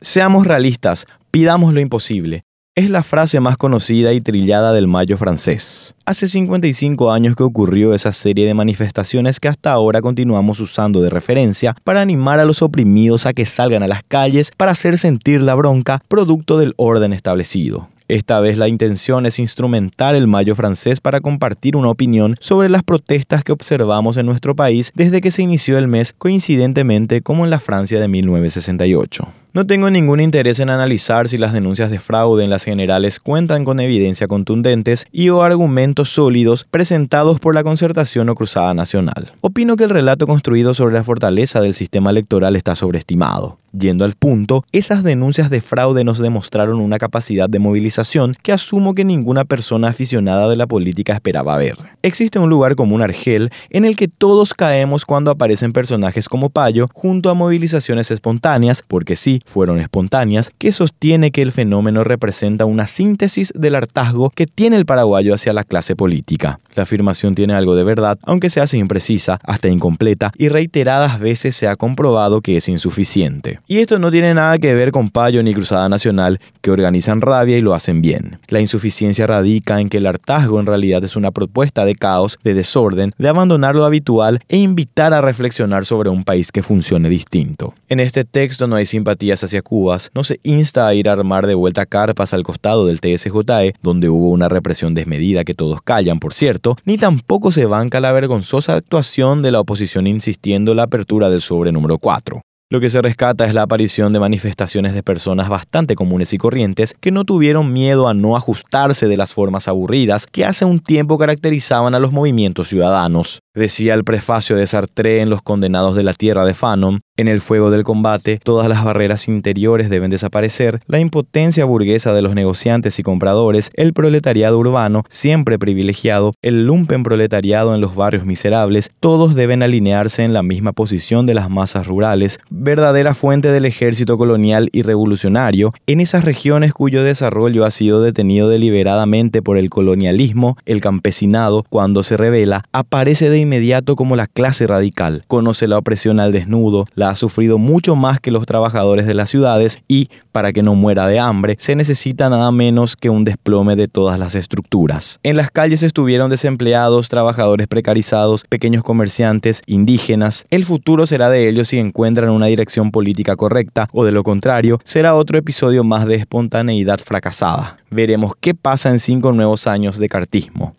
Seamos realistas, pidamos lo imposible. Es la frase más conocida y trillada del Mayo francés. Hace 55 años que ocurrió esa serie de manifestaciones que hasta ahora continuamos usando de referencia para animar a los oprimidos a que salgan a las calles para hacer sentir la bronca producto del orden establecido. Esta vez la intención es instrumentar el Mayo francés para compartir una opinión sobre las protestas que observamos en nuestro país desde que se inició el mes coincidentemente como en la Francia de 1968. No tengo ningún interés en analizar si las denuncias de fraude en las generales cuentan con evidencia contundentes y o argumentos sólidos presentados por la concertación o cruzada nacional. Opino que el relato construido sobre la fortaleza del sistema electoral está sobreestimado. Yendo al punto, esas denuncias de fraude nos demostraron una capacidad de movilización que asumo que ninguna persona aficionada de la política esperaba ver. Existe un lugar común Argel en el que todos caemos cuando aparecen personajes como Payo junto a movilizaciones espontáneas, porque sí, fueron espontáneas, que sostiene que el fenómeno representa una síntesis del hartazgo que tiene el paraguayo hacia la clase política. La afirmación tiene algo de verdad, aunque se hace imprecisa, hasta incompleta, y reiteradas veces se ha comprobado que es insuficiente. Y esto no tiene nada que ver con Payo ni Cruzada Nacional, que organizan rabia y lo hacen bien. La insuficiencia radica en que el hartazgo en realidad es una propuesta de caos, de desorden, de abandonar lo habitual e invitar a reflexionar sobre un país que funcione distinto. En este texto no hay simpatías hacia Cubas, no se insta a ir a armar de vuelta carpas al costado del TSJE, donde hubo una represión desmedida que todos callan, por cierto, ni tampoco se banca la vergonzosa actuación de la oposición insistiendo en la apertura del sobre número 4. Lo que se rescata es la aparición de manifestaciones de personas bastante comunes y corrientes que no tuvieron miedo a no ajustarse de las formas aburridas que hace un tiempo caracterizaban a los movimientos ciudadanos. Decía el prefacio de Sartre en Los Condenados de la Tierra de Fanon, en el fuego del combate, todas las barreras interiores deben desaparecer, la impotencia burguesa de los negociantes y compradores, el proletariado urbano, siempre privilegiado, el lumpen proletariado en los barrios miserables, todos deben alinearse en la misma posición de las masas rurales, verdadera fuente del ejército colonial y revolucionario, en esas regiones cuyo desarrollo ha sido detenido deliberadamente por el colonialismo, el campesinado, cuando se revela, aparece de inmediato como la clase radical, conoce la opresión al desnudo, la ha sufrido mucho más que los trabajadores de las ciudades y, para que no muera de hambre, se necesita nada menos que un desplome de todas las estructuras. En las calles estuvieron desempleados, trabajadores precarizados, pequeños comerciantes, indígenas. El futuro será de ellos si encuentran una dirección política correcta o de lo contrario, será otro episodio más de espontaneidad fracasada. Veremos qué pasa en cinco nuevos años de cartismo.